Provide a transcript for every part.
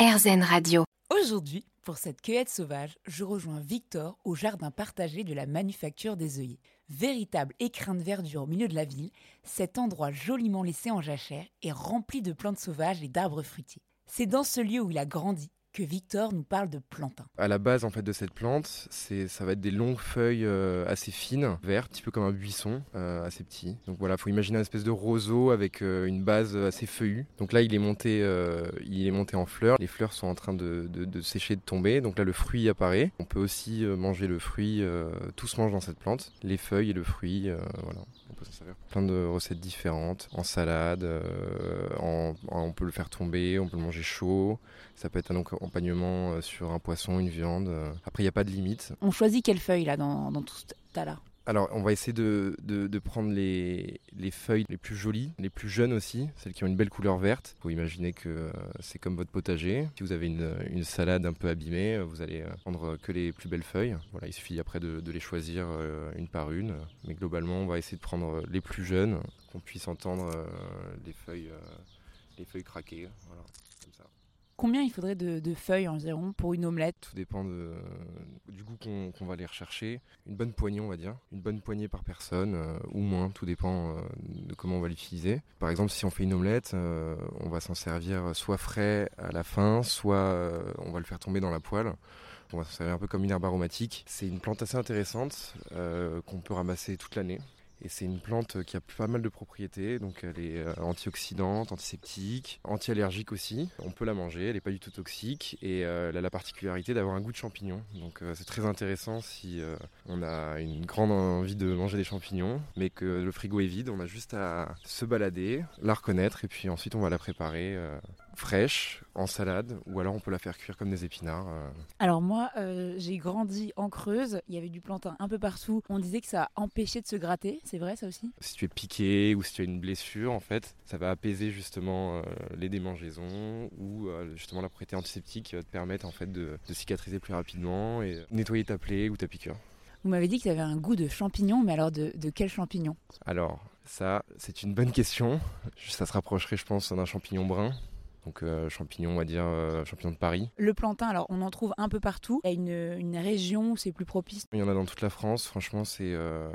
RZN Radio. Aujourd'hui, pour cette cueillette sauvage, je rejoins Victor au jardin partagé de la manufacture des œillets. Véritable écrin de verdure au milieu de la ville, cet endroit joliment laissé en jachère est rempli de plantes sauvages et d'arbres fruitiers. C'est dans ce lieu où il a grandi que Victor nous parle de plantain. À la base en fait de cette plante, c'est ça va être des longues feuilles euh, assez fines, vertes, un petit peu comme un buisson, euh, assez petit. Donc voilà, faut imaginer une espèce de roseau avec euh, une base assez feuillue. Donc là, il est monté, il est monté en fleurs. Les fleurs sont en train de, sécher, de tomber. Donc là, le fruit apparaît. On peut aussi manger le fruit. tout se mange dans cette plante, les feuilles et le fruit. voilà, on peut s'en servir. Plein de recettes différentes, en salade, on peut le faire tomber, on peut le manger chaud. Ça peut être un accompagnement euh, sur un poisson, une viande. Euh. Après, il n'y a pas de limite. On choisit quelle feuille là dans, dans tout ce tas-là? Alors, on va essayer de, de, prendre les, les, feuilles les plus jolies, les plus jeunes aussi, celles qui ont une belle couleur verte. Vous imaginez que euh, c'est comme votre potager. Si vous avez une, une, salade un peu abîmée, vous allez prendre que les plus belles feuilles. Voilà, il suffit après de, de les choisir une par une. Mais globalement, on va essayer de prendre les plus jeunes, qu'on puisse entendre les feuilles, les feuilles craquer. Voilà, comme ça. Combien il faudrait de, feuilles environ pour une omelette? Tout dépend du goût qu'on va aller rechercher. Une bonne poignée, on va dire. Une bonne poignée par personne, euh, ou moins, tout dépend euh, de comment on va l'utiliser. Par exemple, si on fait une omelette, euh, on va s'en servir soit frais à la fin, soit on va le faire tomber dans la poêle. On va s'en servir un peu comme une herbe aromatique. C'est une plante assez intéressante qu'on peut ramasser toute l'année. Et c'est une plante qui a pas mal de propriétés, donc elle est euh, antioxydante, antiseptique, anti-allergique aussi. On peut la manger, elle n'est pas du tout toxique et euh, elle a la particularité d'avoir un goût de champignon. Donc euh, c'est très intéressant si on a une grande envie de manger des champignons, mais que le frigo est vide, on a juste à se balader, la reconnaître et puis ensuite on va la préparer fraîche, en salade, ou alors on peut la faire cuire comme des épinards. Euh. Alors moi, euh, j'ai grandi en Creuse, il y avait du plantain un peu partout. On disait que ça empêchait de se gratter, c'est vrai ça aussi? Si tu es piqué ou si tu as une blessure, en fait, ça va apaiser justement euh, les démangeaisons ou justement la propriété antiseptique qui va te permettre en fait de, cicatriser plus rapidement et nettoyer ta plaie ou ta piqûre. Vous m'avez dit que ça avait un goût de champignon, mais alors de, de quel champignon? Alors, ça, c'est une bonne question. Ça se rapprocherait, je pense, d'un champignon brun. Donc euh, champignons, on va dire euh, champignons de Paris. Le plantain, alors on en trouve un peu partout. Il y a une, région où c'est plus propice. Il y en a dans toute la France. Franchement, c'est, euh,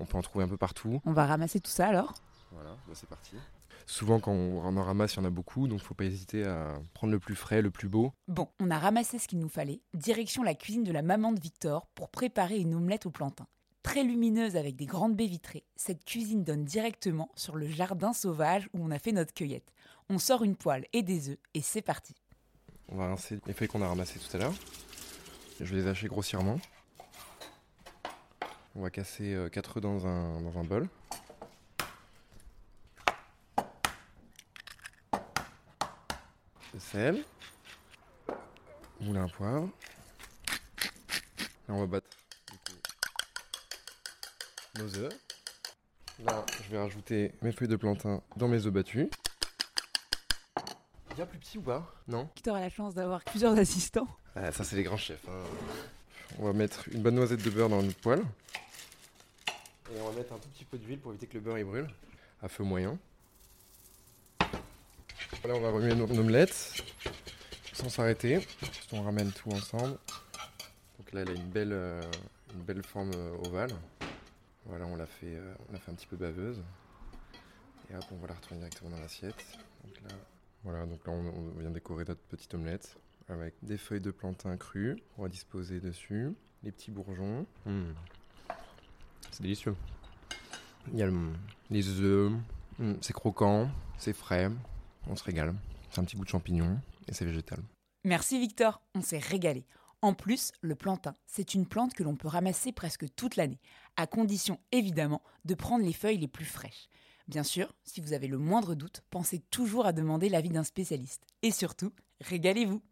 on peut en trouver un peu partout. On va ramasser tout ça alors. Voilà, bah, c'est parti. Souvent, quand on en ramasse, il y en a beaucoup, donc il ne faut pas hésiter à prendre le plus frais, le plus beau. Bon, on a ramassé ce qu'il nous fallait. Direction la cuisine de la maman de Victor pour préparer une omelette au plantain. Très lumineuse avec des grandes baies vitrées, cette cuisine donne directement sur le jardin sauvage où on a fait notre cueillette. On sort une poêle et des œufs et c'est parti. On va rincer les feuilles qu'on a ramassées tout à l'heure. Je vais les hacher grossièrement. On va casser 4 euh, œufs dans un, dans bol. De sel. Moulin poivre. Là, on va battre nos œufs. Là, je vais rajouter mes feuilles de plantain dans mes œufs battus. Bien plus petit ou pas? Non? Victor a la chance d'avoir plusieurs assistants. Ah, ça, c'est les grands chefs. Hein. On va mettre une bonne noisette de beurre dans notre poêle. Et on va mettre un tout petit peu d'huile pour éviter que le beurre il brûle. À feu moyen. Là, on va remuer notre omelette sans s'arrêter. On ramène tout ensemble. Donc là, elle a une belle, euh, une belle forme euh, ovale. Voilà, on l'a fait, euh, on fait un petit peu baveuse. Et hop, on va la retourner directement dans l'assiette. Donc là, voilà, donc là on, vient décorer notre petite omelette avec des feuilles de plantain crues. On va disposer dessus les petits bourgeons. Mmh. C'est délicieux. Il y a les œufs. Mmh, c'est croquant, c'est frais. On se régale. C'est un petit goût de champignon et c'est végétal. Merci Victor, on s'est régalé. En plus, le plantain, c'est une plante que l'on peut ramasser presque toute l'année, à condition évidemment de prendre les feuilles les plus fraîches. Bien sûr, si vous avez le moindre doute, pensez toujours à demander l'avis d'un spécialiste. Et surtout, régalez-vous